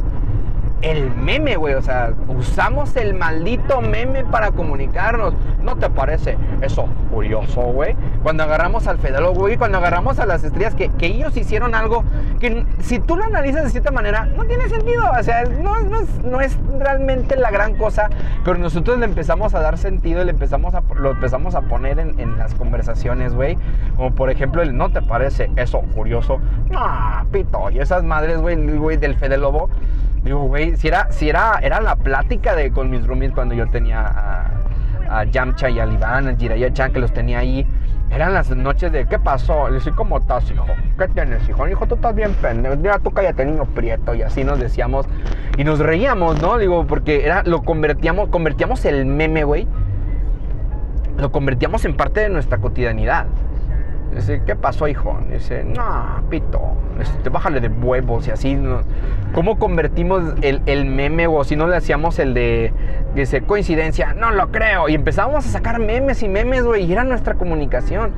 el meme, güey. O sea, usamos el maldito meme para comunicarnos. ¿No te parece eso curioso, güey? Cuando agarramos al Fedelo, güey, cuando agarramos a las estrellas, que, ellos hicieron algo que si tú lo analizas de cierta manera, no tiene sentido. O sea, no, es, realmente la gran cosa, pero nosotros le empezamos a dar sentido y le empezamos a, lo empezamos a poner en, las conversaciones, güey. Como por ejemplo el ¿no te parece eso curioso? No, pito. Y esas madres, güey, güey del Fede Lobo Digo, güey, si era, si era, era la plática de con mis roomies cuando yo tenía a, a Yamcha y a Iván, a Jiraya Chan, que los tenía ahí. Eran las noches de, ¿qué pasó? Le decía, ¿cómo estás, hijo? ¿Qué tienes, hijo? Hijo, tú estás bien pendejo. Mira, tú cállate, niño prieto. Y así nos decíamos. Y nos reíamos, ¿no? Digo, porque era, lo convertíamos, convertíamos el meme, güey. Lo convertíamos en parte de nuestra cotidianidad. Dice, ¿qué pasó, hijo? Dice, no, pito, este, bájale de huevos y así. ¿Cómo convertimos el, el, meme o si no le hacíamos el de, dice, coincidencia? No lo creo. Y empezábamos a sacar memes y memes, güey, y era nuestra comunicación.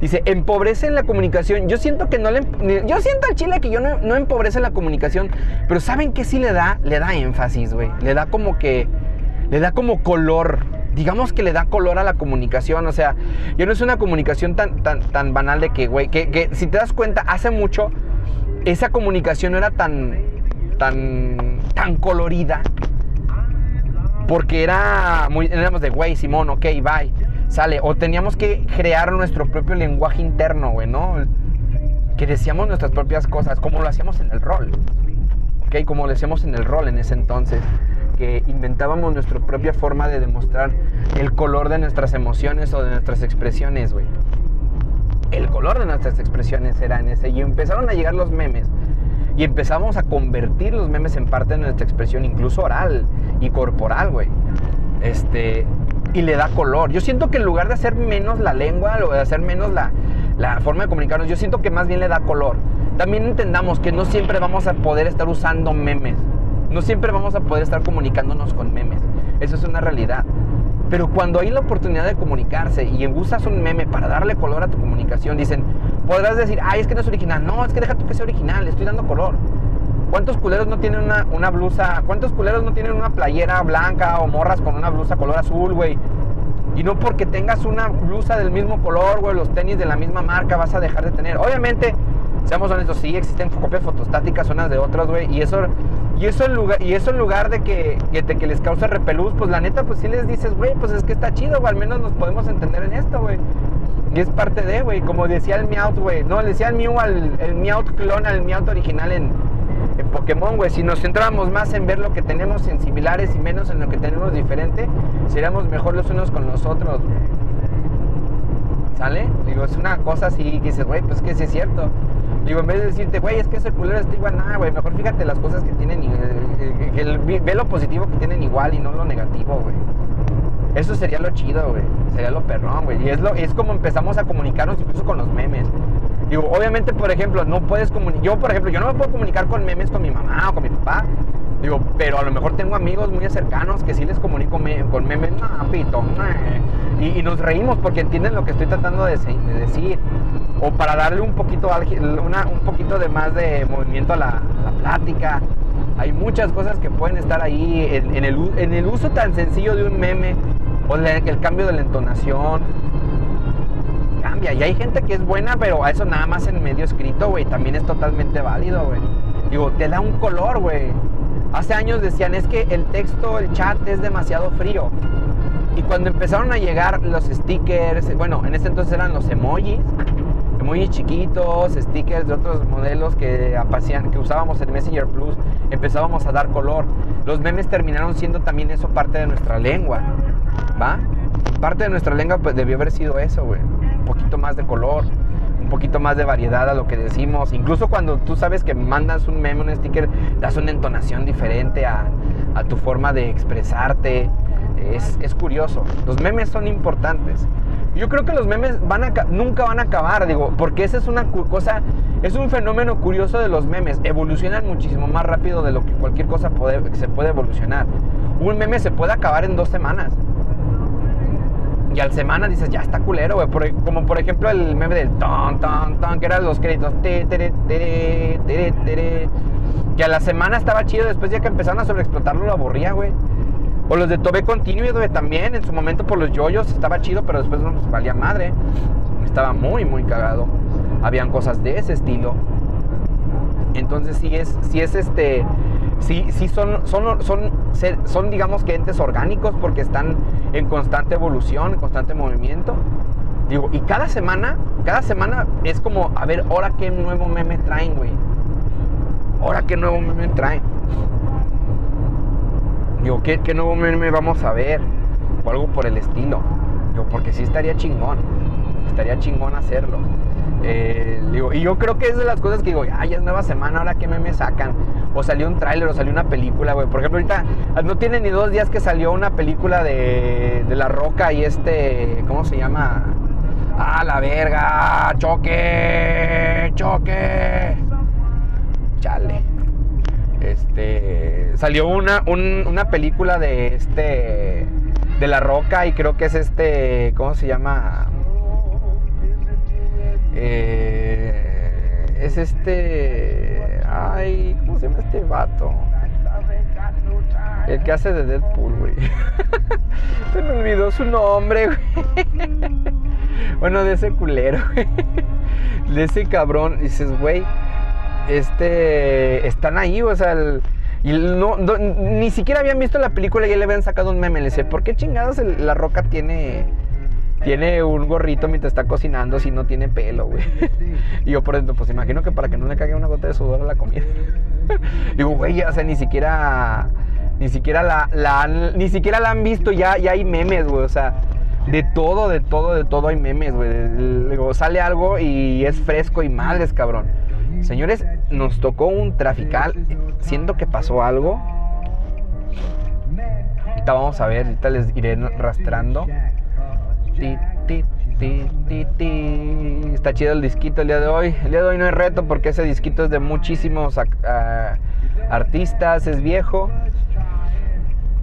Dice, empobrece la comunicación. Yo siento que no le... Yo siento al chile que yo no, no empobrece la comunicación, pero ¿saben qué sí le da? Le da énfasis, güey. Le da como que... Le da como color digamos que le da color a la comunicación. O sea, ya no es una comunicación tan, tan, tan banal de que, güey, que, si te das cuenta, hace mucho esa comunicación no era tan, tan, tan colorida. Porque era muy, éramos de, güey, Simón, ok, bye, sale. O teníamos que crear nuestro propio lenguaje interno, güey, ¿no? Que decíamos nuestras propias cosas, como lo hacíamos en el rol. Ok, como lo hacíamos en el rol en ese entonces inventábamos nuestra propia forma de demostrar el color de nuestras emociones o de nuestras expresiones, güey. El color de nuestras expresiones era en ese. Y empezaron a llegar los memes. Y empezamos a convertir los memes en parte de nuestra expresión, incluso oral y corporal, güey. Este, y le da color. Yo siento que en lugar de hacer menos la lengua o de hacer menos la, la forma de comunicarnos, yo siento que más bien le da color. También entendamos que no siempre vamos a poder estar usando memes. No siempre vamos a poder estar comunicándonos con memes. Eso es una realidad. Pero cuando hay la oportunidad de comunicarse y usas un meme para darle color a tu comunicación, dicen, podrás decir, ay, es que no es original. No, es que deja tú que sea original, le estoy dando color. ¿Cuántos culeros no tienen una, blusa? ¿Cuántos culeros no tienen una playera blanca o morras con una blusa color azul, güey? Y no porque tengas una blusa del mismo color, güey, los tenis de la misma marca, vas a dejar de tener. Obviamente, seamos honestos, sí existen copias fotostáticas unas de otras, güey, y eso y eso en lugar, y eso en lugar de que, que, les cause repelús, pues la neta, pues sí les dices, güey, pues es que está chido, o al menos nos podemos entender en esto, güey. Y es parte de, güey, como decía el Meowth, güey. No, decía el Mew al el clon al Meowth original en, en Pokémon, güey. Si nos centramos más en ver lo que tenemos en similares y menos en lo que tenemos diferente, seríamos mejor los unos con los otros, güey. ¿Sale? Digo, es una cosa así que dices, güey, pues que sí es cierto. Digo, en vez de decirte, güey, es que ese culero está igual, nada, güey, mejor fíjate las cosas que tienen, eh, que, ve lo positivo que tienen igual y no lo negativo, güey. Eso sería lo chido, güey. Sería lo perrón, güey. Y es, lo, es como empezamos a comunicarnos incluso con los memes. Digo, obviamente, por ejemplo, no puedes comunicar. Yo, por ejemplo, yo no me puedo comunicar con memes con mi mamá o con mi papá. Digo, pero a lo mejor tengo amigos muy cercanos que sí les comunico con memes, no, pito, y, y, nos reímos porque entienden lo que estoy tratando de, de decir o para darle un poquito, de más de movimiento a la, plática. Hay muchas cosas que pueden estar ahí en el, uso tan sencillo de un meme o el cambio de la entonación. Cambia. Y hay gente que es buena, pero a eso nada más en medio escrito, güey, también es totalmente válido, güey. Digo, te da un color, güey. Hace años decían, es que el texto, el chat es demasiado frío. Y cuando empezaron a llegar los stickers, bueno, en ese entonces eran los emojis, muy chiquitos, stickers de otros modelos que, usábamos en Messenger Plus, empezábamos a dar color. Los memes terminaron siendo también eso parte de nuestra lengua, ¿va? Parte de nuestra lengua pues, debió haber sido eso, güey. Un poquito más de color, poquito más de variedad a lo que decimos. Incluso cuando tú sabes que mandas un meme, un sticker, das una entonación diferente a, tu forma de expresarte. Es, curioso. Los memes son importantes. Yo creo que los memes nunca van a acabar, digo, porque esa es una cosa, es un fenómeno curioso de los memes. Evolucionan muchísimo más rápido de lo que cualquier cosa se puede evolucionar. Un meme se puede acabar en dos semanas. Y al semana dices, ya está culero, güey. como por ejemplo el meme del ton, ton, ton, que eran los créditos. que a la semana estaba chido, después ya que empezaron a sobreexplotarlo lo aburría, güey. O los de Tobe Continue, también en su momento por los yoyos estaba chido, pero después no nos valía madre. Estaba muy, muy cagado. Habían cosas de ese estilo. Entonces sí es, sí es este, sí, sí son, son, son, son, digamos que entes orgánicos porque están en constante evolución, en constante movimiento. Digo, y cada semana, cada semana es como, a ver, ahora qué nuevo meme traen, güey. Ahora qué nuevo meme traen. Digo, ¿qué, qué nuevo meme vamos a ver? O algo por el estilo. Digo, porque sí estaría chingón. Estaría chingón hacerlo. Eh, y yo creo que es de las cosas que digo, ay, es nueva semana, ahora qué meme sacan. O salió un tráiler o salió una película, güey. Por ejemplo, ahorita no tiene ni dos días que salió una película de, de La Roca y este, ¿cómo se llama? ¡A la verga! ¡Choque! ¡Choque! Chale. Este. Salió una, una película de este. De La Roca y creo que es este. ¿Cómo se llama? Eh, es este. Ay, ¿cómo se llama este vato? El que hace de Deadpool, güey. se me olvidó su nombre, güey. bueno, de ese culero, güey. De ese cabrón. Dices, güey, este. Están ahí, o sea, y no, ni siquiera habían visto la película y ya le habían sacado un meme. Le dice, ¿por qué chingados la roca tiene tiene un gorrito mientras está cocinando si no tiene pelo, güey. Y yo por dentro, pues imagino que para que no le caiga una gota de sudor a la comida. Digo, güey, o sea, ni siquiera ni siquiera la, han, ni siquiera la han visto, ya, ya hay memes, güey. O sea, de todo, de todo, de todo hay memes, güey. Luego sale algo y es fresco y madres, cabrón. Señores, nos tocó un trafical. Siento que pasó algo. Ahorita vamos a ver, ahorita les iré rastrando. Está chido el disquito el día de hoy. El día de hoy no hay reto porque ese disquito es de muchísimos artistas, es viejo.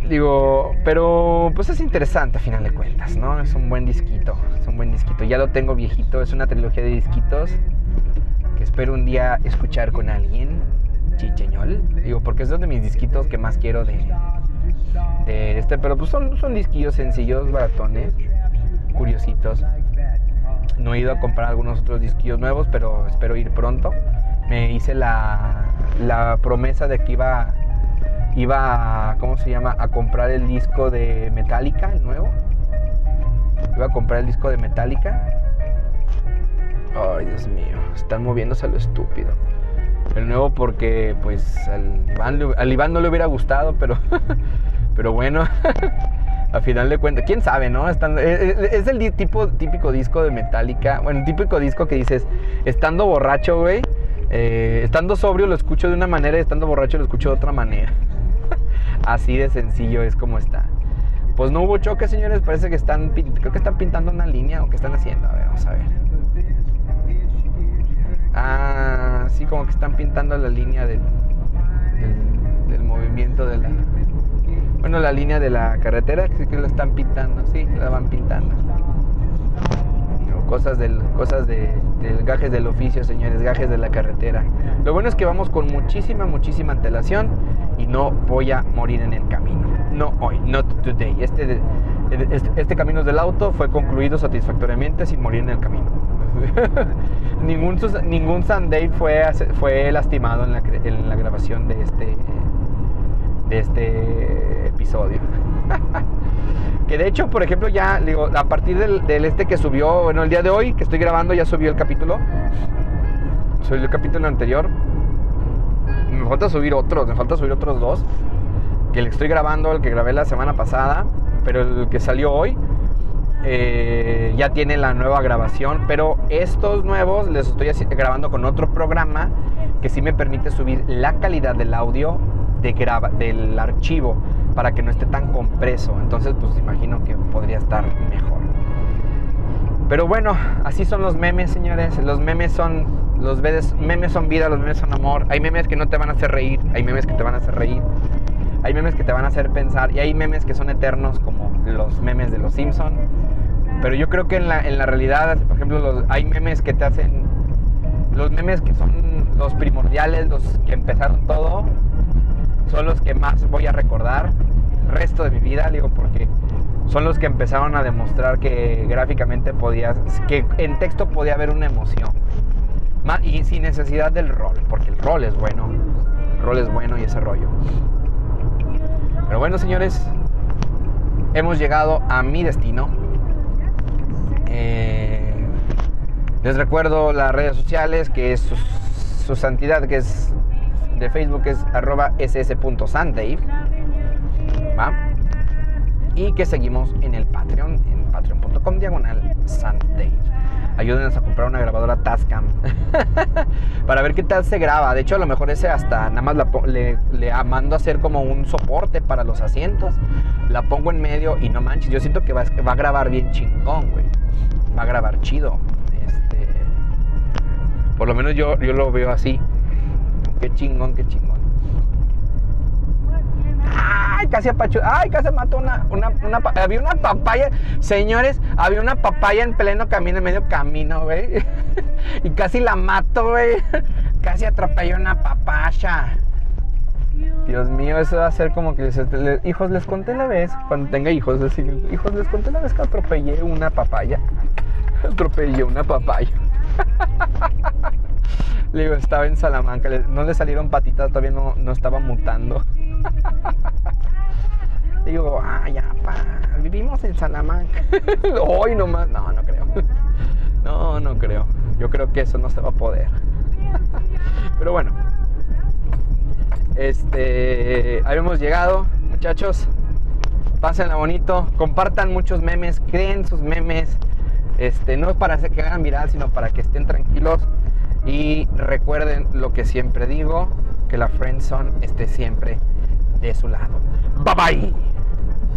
Digo, pero pues es interesante a final de cuentas, ¿no? Es un buen disquito, es un buen disquito. Ya lo tengo viejito, es una trilogía de disquitos que espero un día escuchar con alguien, chicheñol. Digo, porque es uno de mis disquitos que más quiero de, de este, pero pues son, son disquillos sencillos, baratones, curiositos. No he ido a comprar algunos otros disquillos nuevos, pero espero ir pronto. Me hice la, la promesa de que iba iba, a, ¿cómo se llama? A comprar el disco de Metallica, el nuevo. Iba a comprar el disco de Metallica. Ay, Dios mío, están moviéndose lo estúpido. El nuevo porque, pues, al Iván, no le hubiera gustado, pero, pero bueno, a final de cuentas, quién sabe, ¿no? Están, es, eh, eh, es, el tipo, típico disco de Metallica, bueno, típico disco que dices, estando borracho, güey, eh, estando sobrio lo escucho de una manera y estando borracho lo escucho de otra manera. Así de sencillo es como está. Pues no hubo choque, señores. Parece que están, creo que están pintando una línea o que están haciendo. A ver, vamos a ver. Ah, sí, como que están pintando la línea del, del, movimiento de la... Bueno, la línea de la carretera, sí que lo están pintando, sí, la van pintando. cosas del, cosas de, del gajes del oficio, señores, gajes de la carretera. Lo bueno es que vamos con muchísima, muchísima antelación y no voy a morir en el camino. No hoy, not today. Este, este, este, camino del auto fue concluido satisfactoriamente sin morir en el camino. ningún, ningún Sunday fue, fue lastimado en la, en la grabación de este, de este episodio. que de hecho, por ejemplo, ya digo, a partir del, este que subió, bueno, el día de hoy que estoy grabando ya subió el capítulo. Subió el capítulo anterior me falta subir otros, me falta subir otros dos. Que el que estoy grabando, el que grabé la semana pasada, pero el que salió hoy eh, ya tiene la nueva grabación. Pero estos nuevos les estoy grabando con otro programa que sí me permite subir la calidad del audio de graba, del archivo para que no esté tan compreso. Entonces, pues imagino que podría estar mejor. Pero bueno, así son los memes, señores. Los memes son los memes son vida, los memes son amor. Hay memes que no te van a hacer reír, hay memes que te van a hacer reír. Hay memes que te van a hacer pensar y hay memes que son eternos como los memes de los Simpson. Pero yo creo que en la, en la realidad, por ejemplo, los, hay memes que te hacen los memes que son los primordiales, los que empezaron todo, son los que más voy a recordar el resto de mi vida, digo, porque son los que empezaron a demostrar que gráficamente podías, que en texto podía haber una emoción. Y sin necesidad del rol, porque el rol es bueno. El rol es bueno y ese rollo. Pero bueno, señores, hemos llegado a mi destino. Eh, les recuerdo las redes sociales, que es su, santidad, que es de Facebook, es arroba ss.sandave. Y que seguimos en el Patreon, en patreon.com diagonal Sandave ayúdenos a comprar una grabadora Tascam para ver qué tal se graba. De hecho, a lo mejor ese hasta nada más le, mando a hacer como un soporte para los asientos. La pongo en medio y no manches, yo siento que va, a grabar bien chingón, güey. va a grabar chido. Este, por lo menos yo, yo lo veo así. Qué chingón, qué chingón. Ay, casi apachu. Ay, casi mató una, una, una, Había una papaya. Señores, había una papaya en pleno camino, en medio camino, güey. y casi la mato, güey. Casi atropelló una papaya. Dios mío, eso va a ser como que les, hijos, les conté la vez, cuando tenga hijos, decir, hijos, les conté la vez que atropellé una papaya. Atropellé una papaya. Le digo, estaba en Salamanca, no le salieron patitas, todavía no, no estaba mutando. Digo, ah, ya, vivimos en Salamanca. Hoy nomás, no, no creo. No, no creo. Yo creo que eso no se va a poder. Pero bueno, este, habíamos llegado, muchachos. Pásenla bonito, compartan muchos memes, creen sus memes. Este, no es para que hagan viral, sino para que estén tranquilos. Y recuerden lo que siempre digo, que la friendzone esté siempre de su lado. Bye bye.